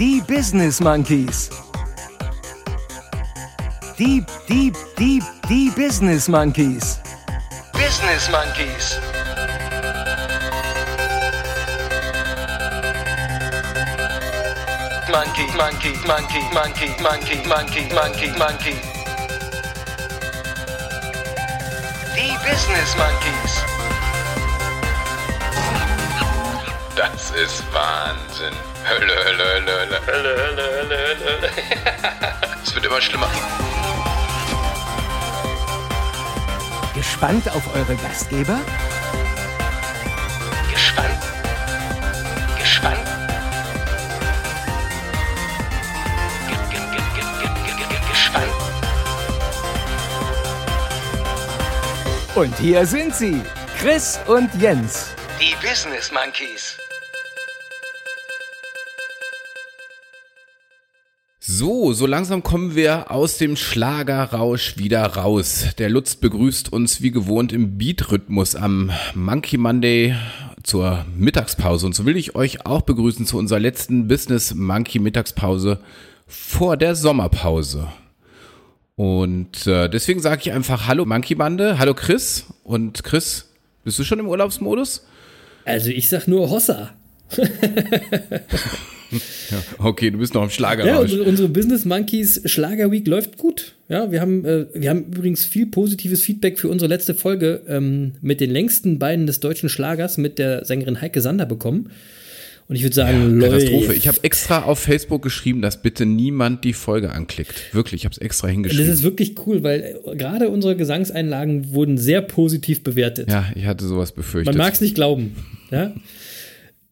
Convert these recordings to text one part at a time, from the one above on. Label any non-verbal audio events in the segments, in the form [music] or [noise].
die Business Monkeys. Die, die, die, die Business Monkeys. Business Monkeys. Monkey, monkey, monkey, monkey, monkey, monkey, monkey, monkey. Die Business Monkeys. Das ist Wahnsinn. Hölle, Hölle, Hölle, Hölle, Hölle, Hölle, Hölle, Hölle. [laughs] Es wird immer schlimmer. Gespannt auf eure Gastgeber? Gespannt. Gespannt. Gespannt. Und hier sind sie, Chris und Jens. Die Business Monkeys. So, so langsam kommen wir aus dem Schlagerrausch wieder raus. Der Lutz begrüßt uns wie gewohnt im Beat-Rhythmus am Monkey Monday zur Mittagspause. Und so will ich euch auch begrüßen zu unserer letzten Business Monkey Mittagspause vor der Sommerpause. Und äh, deswegen sage ich einfach Hallo Monkey Bande, hallo Chris. Und Chris, bist du schon im Urlaubsmodus? Also ich sag nur Hossa. [laughs] [laughs] Okay, du bist noch im Ja, Schlagerrausch. unsere, unsere Business Monkeys Schlager Week läuft gut. Ja, wir haben, äh, wir haben übrigens viel positives Feedback für unsere letzte Folge ähm, mit den längsten Beinen des deutschen Schlagers mit der Sängerin Heike Sander bekommen. Und ich würde sagen, Katastrophe. Leute, Ich habe extra auf Facebook geschrieben, dass bitte niemand die Folge anklickt. Wirklich, ich habe es extra das hingeschrieben. ist wirklich cool, weil äh, gerade unsere Gesangseinlagen wurden sehr positiv bewertet. ja, ich hatte sowas befürchtet. Man mag es nicht glauben. Ja?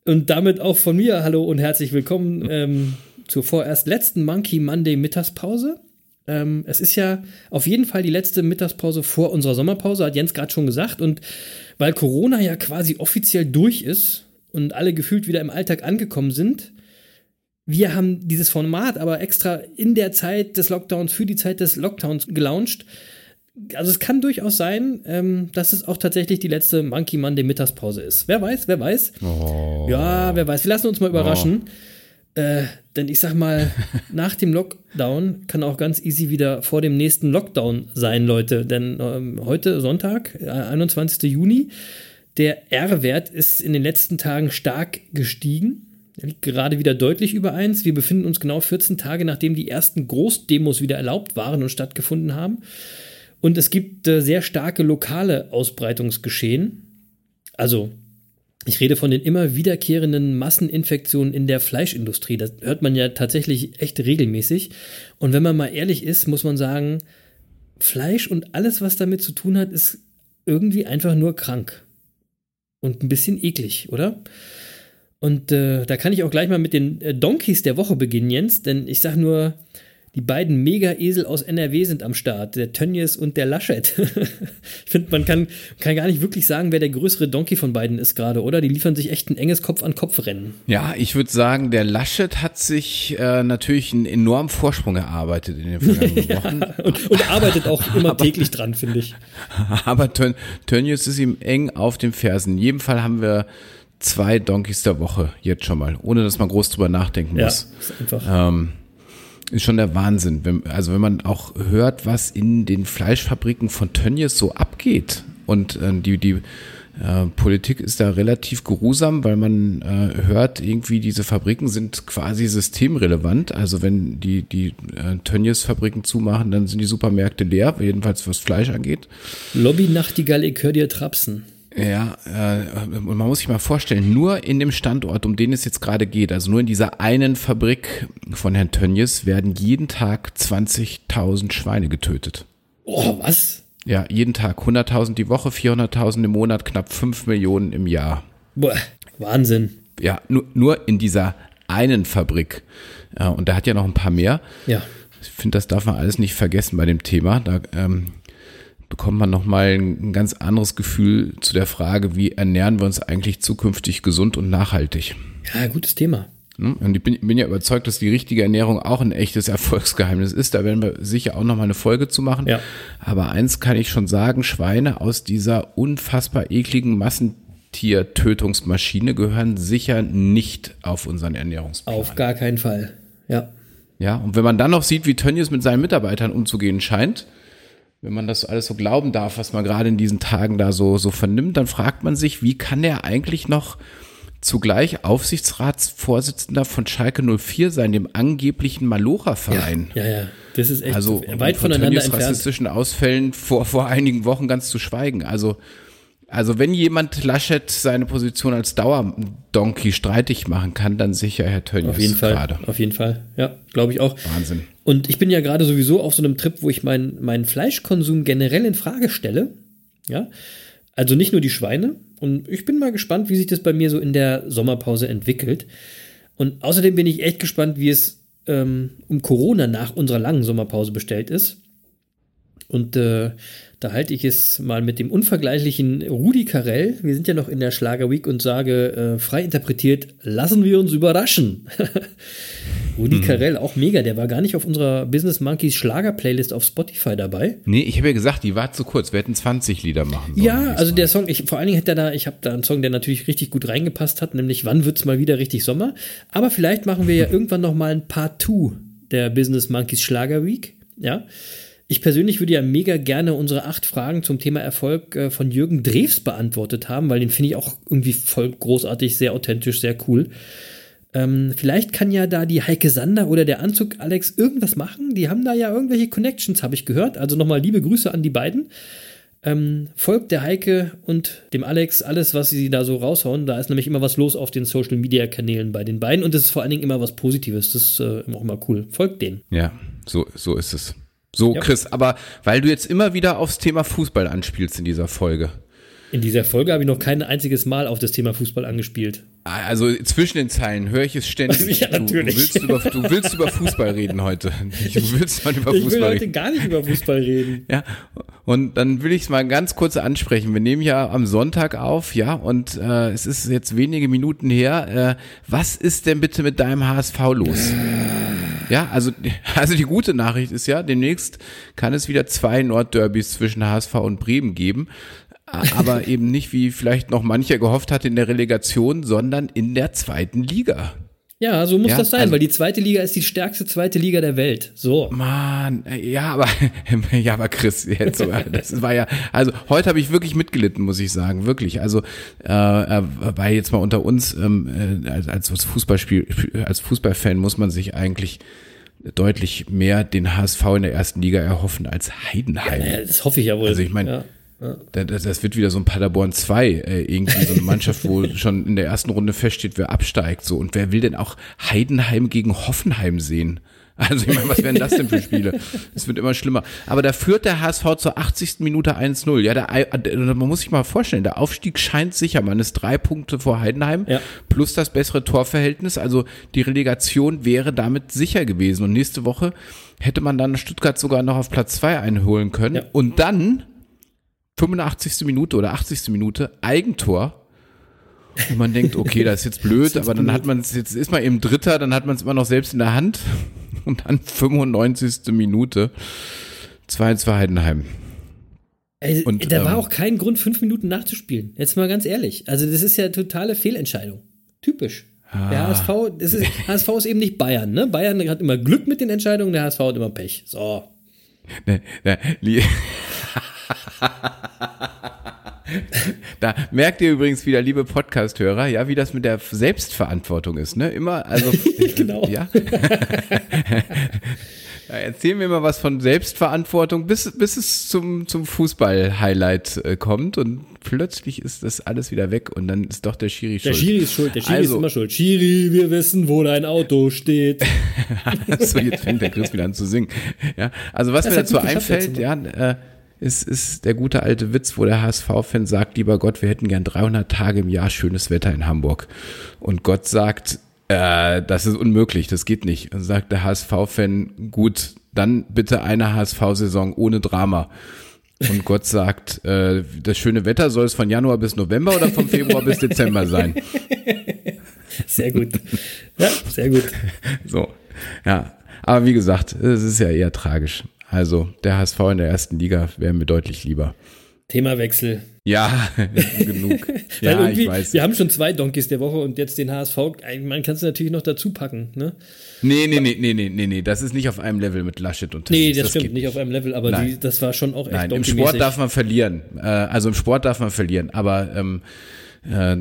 Und damit auch von mir hallo und herzlich willkommen ähm, zur vorerst letzten Monkey Monday Mittagspause. Ähm, es ist ja auf jeden Fall die letzte Mittagspause vor unserer Sommerpause, hat Jens gerade schon gesagt. Und weil Corona ja quasi offiziell durch ist und alle gefühlt wieder im Alltag angekommen sind, wir haben dieses Format aber extra in der Zeit des Lockdowns, für die Zeit des Lockdowns gelauncht. Also es kann durchaus sein, ähm, dass es auch tatsächlich die letzte Monkey Monday Mittagspause ist. Wer weiß, wer weiß. Ja, wer weiß. Wir lassen uns mal überraschen. Äh, denn ich sag mal, [laughs] nach dem Lockdown kann auch ganz easy wieder vor dem nächsten Lockdown sein, Leute. Denn ähm, heute Sonntag, äh, 21. Juni, der R-Wert ist in den letzten Tagen stark gestiegen. Er liegt gerade wieder deutlich über 1. Wir befinden uns genau 14 Tage, nachdem die ersten Großdemos wieder erlaubt waren und stattgefunden haben. Und es gibt äh, sehr starke lokale Ausbreitungsgeschehen. Also, ich rede von den immer wiederkehrenden Masseninfektionen in der Fleischindustrie. Das hört man ja tatsächlich echt regelmäßig. Und wenn man mal ehrlich ist, muss man sagen, Fleisch und alles, was damit zu tun hat, ist irgendwie einfach nur krank. Und ein bisschen eklig, oder? Und äh, da kann ich auch gleich mal mit den äh, Donkeys der Woche beginnen, Jens, denn ich sag nur, die beiden Mega-Esel aus NRW sind am Start, der Tönnies und der Laschet. [laughs] ich finde, man kann, kann gar nicht wirklich sagen, wer der größere Donkey von beiden ist gerade, oder? Die liefern sich echt ein enges Kopf-an-Kopf-Rennen. Ja, ich würde sagen, der Laschet hat sich äh, natürlich einen enormen Vorsprung erarbeitet in den vergangenen [laughs] Wochen. Und, und arbeitet auch [laughs] immer täglich dran, finde ich. Aber Tön Tönnies ist ihm eng auf den Fersen. In jedem Fall haben wir zwei Donkeys der Woche jetzt schon mal, ohne dass man groß drüber nachdenken Ja, muss. ist einfach. Ähm, ist schon der Wahnsinn. Wenn, also wenn man auch hört, was in den Fleischfabriken von Tönnies so abgeht und äh, die, die äh, Politik ist da relativ geruhsam, weil man äh, hört, irgendwie diese Fabriken sind quasi systemrelevant. Also wenn die, die äh, Tönnies-Fabriken zumachen, dann sind die Supermärkte leer, jedenfalls was Fleisch angeht. Lobby Nachtigall, ich hör dir trapsen. Ja, äh, und man muss sich mal vorstellen, nur in dem Standort, um den es jetzt gerade geht, also nur in dieser einen Fabrik von Herrn Tönnies, werden jeden Tag 20.000 Schweine getötet. Oh, was? Ja, jeden Tag 100.000 die Woche, 400.000 im Monat, knapp 5 Millionen im Jahr. Boah, Wahnsinn. Ja, nur, nur in dieser einen Fabrik. Ja, und da hat ja noch ein paar mehr. Ja. Ich finde, das darf man alles nicht vergessen bei dem Thema. Da ähm, bekommt man nochmal ein ganz anderes Gefühl zu der Frage, wie ernähren wir uns eigentlich zukünftig gesund und nachhaltig. Ja, gutes Thema. Ne? Und ich bin, bin ja überzeugt, dass die richtige Ernährung auch ein echtes [laughs] Erfolgsgeheimnis ist. Da werden wir sicher auch nochmal eine Folge zu machen. Ja. Aber eins kann ich schon sagen, Schweine aus dieser unfassbar ekligen Tiertötungsmaschine gehören sicher nicht auf unseren Ernährungsplan. Auf gar keinen Fall, ja. Ja, und wenn man dann noch sieht, wie Tönnies mit seinen Mitarbeitern umzugehen scheint, wenn man das alles so glauben darf, was man gerade in diesen Tagen da so, so vernimmt, dann fragt man sich, wie kann der eigentlich noch zugleich Aufsichtsratsvorsitzender von Schalke 04 sein, dem angeblichen Malocha-Verein. Ja, ja, ja, das ist echt also, weit von voneinander entfernt. rassistischen Ausfällen vor, vor einigen Wochen ganz zu schweigen. Also also wenn jemand Laschet seine Position als Dauerdonkey streitig machen kann, dann sicher Herr Tönnies Auf jeden Fall, gerade. auf jeden Fall. Ja, glaube ich auch. Wahnsinn. Und ich bin ja gerade sowieso auf so einem Trip, wo ich meinen mein Fleischkonsum generell in Frage stelle. Ja, also nicht nur die Schweine. Und ich bin mal gespannt, wie sich das bei mir so in der Sommerpause entwickelt. Und außerdem bin ich echt gespannt, wie es ähm, um Corona nach unserer langen Sommerpause bestellt ist. Und äh, da halte ich es mal mit dem unvergleichlichen Rudi Carell. Wir sind ja noch in der Schlager Week und sage äh, frei interpretiert, lassen wir uns überraschen. [laughs] Rudi mhm. Carell, auch mega, der war gar nicht auf unserer Business Monkeys Schlager-Playlist auf Spotify dabei. Nee, ich habe ja gesagt, die war zu kurz. Wir hätten 20 Lieder machen sollen. Ja, also der Song, ich, vor allen Dingen hätte er da, ich habe da einen Song, der natürlich richtig gut reingepasst hat, nämlich Wann wird's mal wieder richtig Sommer? Aber vielleicht machen wir ja [laughs] irgendwann noch mal ein Part 2 der Business Monkeys Schlager Week. Ja. Ich persönlich würde ja mega gerne unsere acht Fragen zum Thema Erfolg äh, von Jürgen Drews beantwortet haben, weil den finde ich auch irgendwie voll großartig, sehr authentisch, sehr cool. Ähm, vielleicht kann ja da die Heike Sander oder der Anzug Alex irgendwas machen. Die haben da ja irgendwelche Connections, habe ich gehört. Also nochmal liebe Grüße an die beiden. Ähm, folgt der Heike und dem Alex alles, was sie da so raushauen. Da ist nämlich immer was los auf den Social Media Kanälen bei den beiden und es ist vor allen Dingen immer was Positives. Das ist äh, auch immer cool. Folgt denen. Ja, so, so ist es. So, ja. Chris, aber weil du jetzt immer wieder aufs Thema Fußball anspielst in dieser Folge. In dieser Folge habe ich noch kein einziges Mal auf das Thema Fußball angespielt. Also zwischen den Zeilen höre ich es ständig. [laughs] ja, natürlich. Du, willst über, du willst über Fußball reden heute. [laughs] Du willst mal über Fußball reden. Ich will heute reden. gar nicht über Fußball reden. [laughs] Ja, und dann will ich es mal ganz kurz ansprechen. Wir nehmen ja am Sonntag auf, ja, und äh, es ist jetzt wenige Minuten her. Äh, was ist denn bitte mit deinem HSV los? [sighs] Ja, also, [laughs] also die gute Nachricht ist ja, demnächst kann es wieder zwei Nordderbys zwischen HSV und Bremen geben. [laughs] Aber eben nicht, wie vielleicht noch mancher gehofft hat in der Relegation, sondern in der zweiten Liga. Ja, so muss ja, das sein, also, weil die zweite Liga ist die stärkste zweite Liga der Welt. So. Mann, ja, aber [laughs] ja, aber Chris, jetzt, das war ja, also heute habe ich wirklich mitgelitten, muss ich sagen, wirklich. Also äh, weil jetzt mal unter uns ähm, äh, als, als Fußballspiel, als Fußballfan muss man sich eigentlich deutlich mehr den HSV in der ersten Liga erhoffen als Heidenheim. Ja, das hoffe ich ja wohl. Also ich meine. Ja. Das, das, wird wieder so ein Paderborn 2, äh, irgendwie so eine Mannschaft, wo [laughs] schon in der ersten Runde feststeht, wer absteigt. So. Und wer will denn auch Heidenheim gegen Hoffenheim sehen? Also ich meine, was wären das denn für Spiele? Es wird immer schlimmer. Aber da führt der HSV zur 80. Minute 1-0. Ja, der, man muss sich mal vorstellen, der Aufstieg scheint sicher. Man ist drei Punkte vor Heidenheim ja. plus das bessere Torverhältnis. Also die Relegation wäre damit sicher gewesen. Und nächste Woche hätte man dann Stuttgart sogar noch auf Platz zwei einholen können. Ja. Und dann 85. Minute oder 80. Minute Eigentor. Und man denkt, okay, das ist jetzt blöd, aber dann hat man es, jetzt ist man eben Dritter, dann hat man es immer noch selbst in der Hand. Und dann 95. Minute 2-2 Heidenheim. Also, und, da war ähm, auch kein Grund, fünf Minuten nachzuspielen. Jetzt mal ganz ehrlich. Also, das ist ja totale Fehlentscheidung. Typisch. Ah. Der HSV, das ist, [laughs] HSV ist eben nicht Bayern, ne? Bayern hat immer Glück mit den Entscheidungen, der HSV hat immer Pech. So. Ne, ne, [laughs] [laughs] da merkt ihr übrigens wieder, liebe Podcast-Hörer, ja, wie das mit der Selbstverantwortung ist, ne? Immer, also, [laughs] genau. ja. [laughs] Ja, erzähl mir mal was von Selbstverantwortung, bis, bis es zum, zum Fußball-Highlight äh, kommt und plötzlich ist das alles wieder weg und dann ist doch der Schiri schuld. Der Schiri ist schuld, der Schiri also, ist immer schuld. Schiri, wir wissen, wo dein Auto steht. so, jetzt fängt der Chris wieder an zu singen. Ja, also was das mir dazu einfällt, ja, äh, ist, ist der gute alte Witz, wo der HSV-Fan sagt, lieber Gott, wir hätten gern 300 Tage im Jahr schönes Wetter in Hamburg. Und Gott sagt, äh, das ist unmöglich, das geht nicht. Und sagt der HSV-Fan, gut, dann bitte eine HSV-Saison ohne Drama. Und Gott sagt, äh, das schöne Wetter soll es von Januar bis November oder vom Februar bis Dezember sein. [laughs] Sehr gut. Ja, sehr gut. So, ja. Aber wie gesagt, es ist ja eher tragisch. Also der HSV in der ersten Liga wäre mir deutlich lieber. Themawechsel. Ja, [laughs] genug. [laughs] ja, ich weiß. Wir haben schon zwei Donkeys der Woche und jetzt den HSV. Man kann es natürlich noch dazu packen, ne? Nee, nee, nee, nee, nee, nee, nee. Das ist nicht auf einem Level mit Laschet und Nee, das, das stimmt, nicht auf einem Level, aber die, das war schon auch echt Nein, im Sport darf man verlieren. Äh, also im Sport darf man verlieren, aber ähm, äh,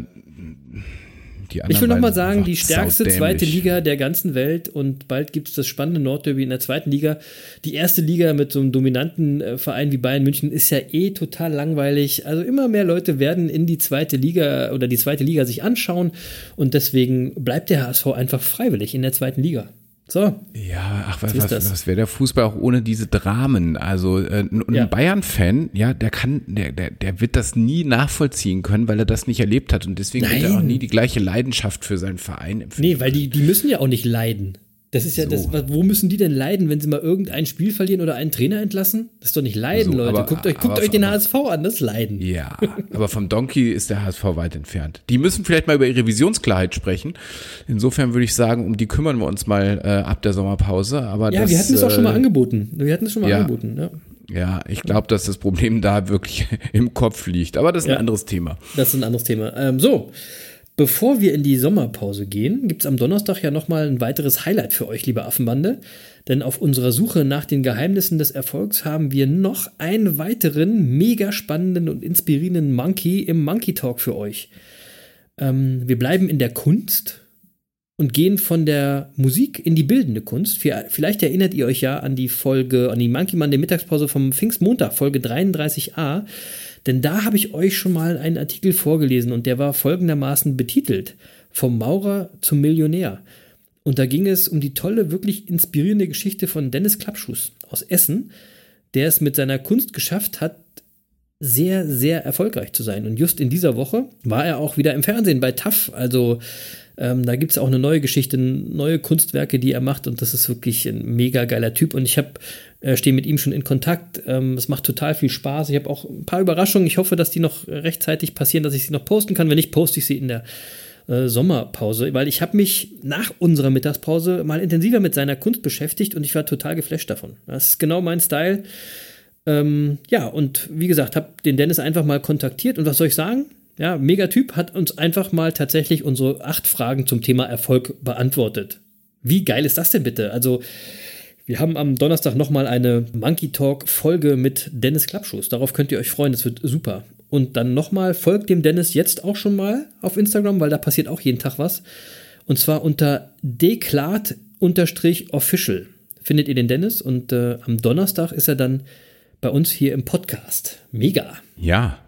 ich will nochmal sagen, die stärkste zweite Liga der ganzen Welt und bald gibt es das spannende Nordderby in der zweiten Liga. Die erste Liga mit so einem dominanten äh, Verein wie Bayern München ist ja eh total langweilig. Also immer mehr Leute werden in die zweite Liga oder die zweite Liga sich anschauen und deswegen bleibt der HSV einfach freiwillig in der zweiten Liga. So. Ja, ach, was, was, was wäre der Fußball auch ohne diese Dramen? Also äh, ein, ja. Bayern-Fan, ja, der kann, der, der, der wird das nie nachvollziehen können, weil er das nicht erlebt hat und deswegen Nein. wird er auch nie die gleiche Leidenschaft für seinen Verein empfinden. Nee, weil die, die müssen ja auch nicht leiden. Das ist ja so. das, wo müssen die denn leiden, wenn sie mal irgendein Spiel verlieren oder einen Trainer entlassen? Das ist doch nicht Leiden, so, Leute. Aber, guckt euch, guckt euch den HSV an, das ist Leiden. Ja, aber vom Donkey ist der HSV weit entfernt. Die müssen vielleicht mal über ihre Visionsklarheit sprechen. Insofern würde ich sagen, um die kümmern wir uns mal äh, ab der Sommerpause. Aber ja, das, wir hatten es auch schon mal äh, angeboten. Wir hatten es schon mal ja. angeboten, ja. Ja, ich glaube, dass das Problem da wirklich [laughs] im Kopf liegt. Aber das ist ein anderes Thema. Das ist ein anderes Thema. Ähm, so, Bevor wir in die Sommerpause gehen, gibt es am Donnerstag ja nochmal ein weiteres Highlight für euch, liebe Affenbande. Denn auf unserer Suche nach den Geheimnissen des Erfolgs haben wir noch einen weiteren mega spannenden und inspirierenden Monkey im Monkey Talk für euch. Ähm, wir bleiben in der Kunst und gehen von der Musik in die bildende Kunst. Vielleicht erinnert ihr euch ja an die Folge, an die Monkey der Mittagspause vom Pfingstmontag, Folge 33a. Denn da habe ich euch schon mal einen Artikel vorgelesen und der war folgendermaßen betitelt: Vom Maurer zum Millionär. Und da ging es um die tolle, wirklich inspirierende Geschichte von Dennis Klappschuss aus Essen, der es mit seiner Kunst geschafft hat, sehr, sehr erfolgreich zu sein. Und just in dieser Woche war er auch wieder im Fernsehen bei TAF. Also ähm, da gibt es auch eine neue Geschichte, neue Kunstwerke, die er macht. Und das ist wirklich ein mega geiler Typ. Und ich habe äh, stehe mit ihm schon in Kontakt. Ähm, es macht total viel Spaß. Ich habe auch ein paar Überraschungen. Ich hoffe, dass die noch rechtzeitig passieren, dass ich sie noch posten kann. Wenn nicht, poste ich sie in der äh, Sommerpause, weil ich habe mich nach unserer Mittagspause mal intensiver mit seiner Kunst beschäftigt und ich war total geflasht davon. Das ist genau mein Style. Ähm, ja, und wie gesagt, habe den Dennis einfach mal kontaktiert und was soll ich sagen? Ja, Megatyp hat uns einfach mal tatsächlich unsere acht Fragen zum Thema Erfolg beantwortet. Wie geil ist das denn bitte? Also, wir haben am Donnerstag nochmal eine Monkey Talk Folge mit Dennis Klappschuss. Darauf könnt ihr euch freuen, das wird super. Und dann nochmal, folgt dem Dennis jetzt auch schon mal auf Instagram, weil da passiert auch jeden Tag was. Und zwar unter deklat-official findet ihr den Dennis und äh, am Donnerstag ist er dann bei uns hier im Podcast. Mega. Ja,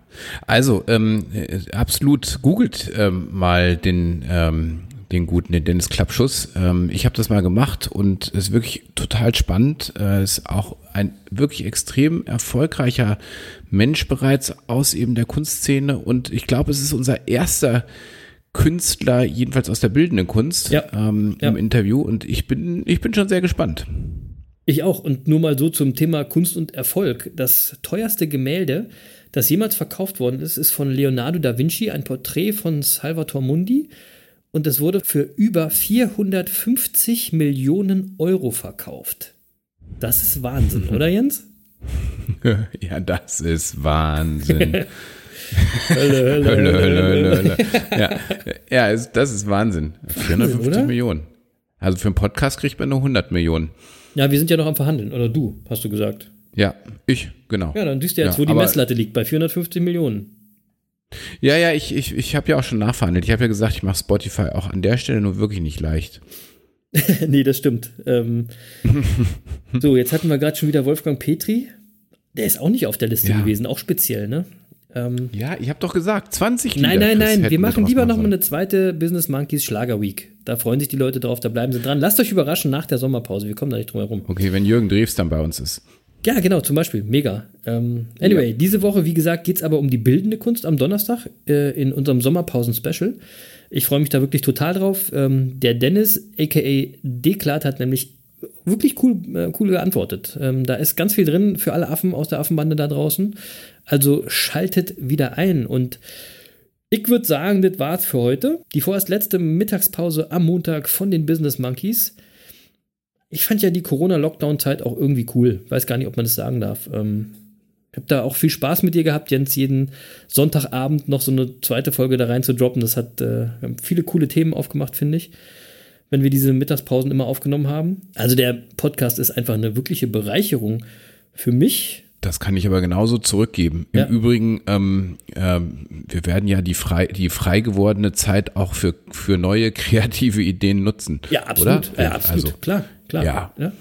also ähm, äh, absolut googelt ähm, mal den ähm, den guten, den Dennis Klappschuss. Ähm, ich habe das mal gemacht und es ist wirklich total spannend. Äh, ist auch ein wirklich extrem erfolgreicher Mensch bereits aus eben der Kunstszene und ich glaube, es ist unser erster Künstler, jedenfalls aus der bildenden Kunst, ja. Ähm, ja. im Interview und ich bin, ich bin schon sehr gespannt. Ich auch. Und nur mal so zum Thema Kunst und Erfolg. Das teuerste Gemälde, das jemals verkauft worden ist, ist von Leonardo da Vinci, ein Porträt von Salvator Mundi und es wurde für über 450 Millionen Euro verkauft. Das ist Wahnsinn, [laughs] oder Jens? [laughs] ja, das ist Wahnsinn. [laughs] Hölle, Hölle, Hölle, Hölle, Hölle. Ja, ja das ist Wahnsinn. 450 oder? Millionen. Also für einen Podcast kriegt man nur 100 Millionen. Ja, wir sind ja noch am Verhandeln. Oder du, hast du gesagt. Ja, ich, genau. Ja, dann siehst du jetzt, ja, wo die Messlatte liegt, bei 450 Millionen. Ja, ja, ich, ich, ich habe ja auch schon nachverhandelt. Ich habe ja gesagt, ich mache Spotify auch an der Stelle nur wirklich nicht leicht. [laughs] nee, das stimmt. Ähm, [laughs] so, jetzt hatten wir gerade schon wieder Wolfgang Petri. Der ist auch nicht auf der Liste ja. gewesen, auch speziell, ne? Ähm, ja, ich habe doch gesagt, 20 Lieder. Nein, nein, nein, wir machen lieber nochmal eine zweite Business Monkeys Schlager Week. Da freuen sich die Leute drauf, da bleiben sie dran. Lasst euch überraschen nach der Sommerpause, wir kommen da nicht drum herum. Okay, wenn Jürgen Drews dann bei uns ist. Ja, genau, zum Beispiel. Mega. Ähm, anyway, ja. diese Woche, wie gesagt, geht es aber um die bildende Kunst am Donnerstag äh, in unserem Sommerpausen-Special. Ich freue mich da wirklich total drauf. Ähm, der Dennis, aka Deklat, hat nämlich wirklich cool, äh, cool geantwortet. Ähm, da ist ganz viel drin für alle Affen aus der Affenbande da draußen. Also schaltet wieder ein und ich würde sagen, das war's für heute. Die vorerst letzte Mittagspause am Montag von den Business Monkeys ich fand ja die Corona-Lockdown-Zeit auch irgendwie cool. Weiß gar nicht, ob man das sagen darf. Ähm, Ich habe da auch viel Spaß mit dir gehabt, Jens, jeden Sonntagabend noch so eine zweite Folge da rein zu droppen. Das hat äh, viele coole Themen aufgemacht, finde ich, wenn wir diese Mittagspausen immer aufgenommen haben. Also der Podcast ist einfach eine wirkliche Bereicherung für mich. Das kann ich aber genauso zurückgeben. Im ja. Übrigen, ähm, äh, wir werden ja die frei, die frei gewordene Zeit auch für, für neue [laughs] kreative Ideen nutzen. Ja, absolut. Oder? Ja, absolut. Also, klar, klar. Ja. ja.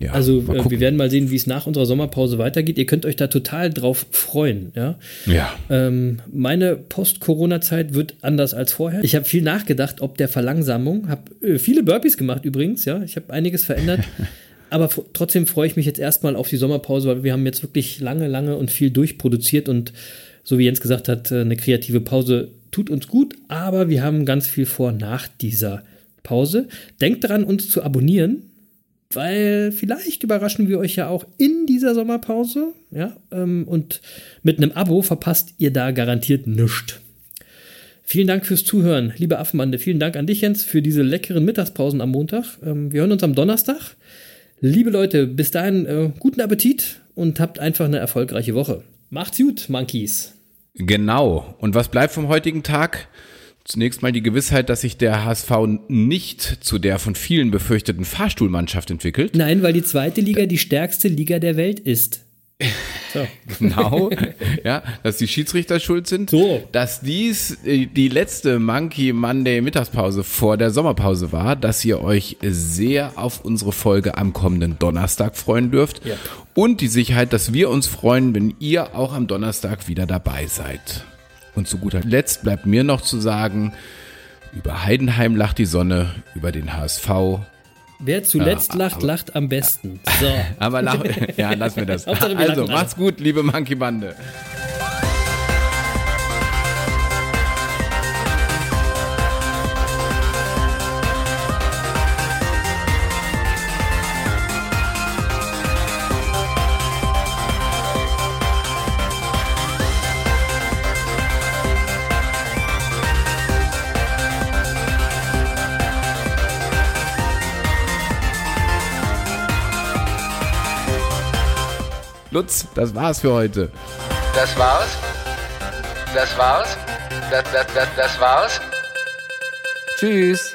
Ja, also äh, wir werden mal sehen, wie es nach unserer Sommerpause weitergeht. Ihr könnt euch da total drauf freuen. Ja. ja. Ähm, meine Post-Corona-Zeit wird anders als vorher. Ich habe viel nachgedacht, ob der Verlangsamung. Habe äh, viele Burpees gemacht übrigens. Ja, ich habe einiges verändert. [laughs] Aber trotzdem freue ich mich jetzt erstmal auf die Sommerpause, weil wir haben jetzt wirklich lange, lange und viel durchproduziert und so wie Jens gesagt hat, äh, eine kreative Pause tut uns gut, aber wir haben ganz viel vor nach dieser Pause. Denkt daran, uns zu abonnieren weil vielleicht überraschen wir euch ja auch in dieser Sommerpause. Ja, ähm, und mit einem Abo verpasst ihr da garantiert nichts. Vielen Dank fürs Zuhören, liebe Affenbande. Vielen Dank an dich, Jens, für diese leckeren Mittagspausen am Montag. Ähm, wir hören uns am Donnerstag. Liebe Leute, bis dahin äh, guten Appetit und habt einfach eine erfolgreiche Woche. Macht's gut, Monkeys. Genau. Und was bleibt vom heutigen Tag? Zunächst mal die Gewissheit, dass sich der HSV nicht zu der von vielen befürchteten Fahrstuhlmannschaft entwickelt. Nein, weil die zweite Liga die stärkste Liga der Welt ist. So. [laughs] genau, ja, dass die Schiedsrichter schuld sind, so. dass dies äh, die letzte Monkey Monday Mittagspause vor der Sommerpause war, dass ihr euch sehr auf unsere Folge am kommenden Donnerstag freuen dürft ja. und die Sicherheit, dass wir uns freuen, wenn ihr auch am Donnerstag wieder dabei seid. Und zu guter Letzt bleibt mir noch zu sagen, über Heidenheim lacht die Sonne, über den HSV. Wer zuletzt ja, lacht, aber, lacht am besten. [laughs] So. aber lach, ja, lass mir das. [laughs] also, macht's gut, liebe Monkey Bande. Lutz, das war's für heute. Das war's? Das war's? Das, das, das, das war's? Tschüss.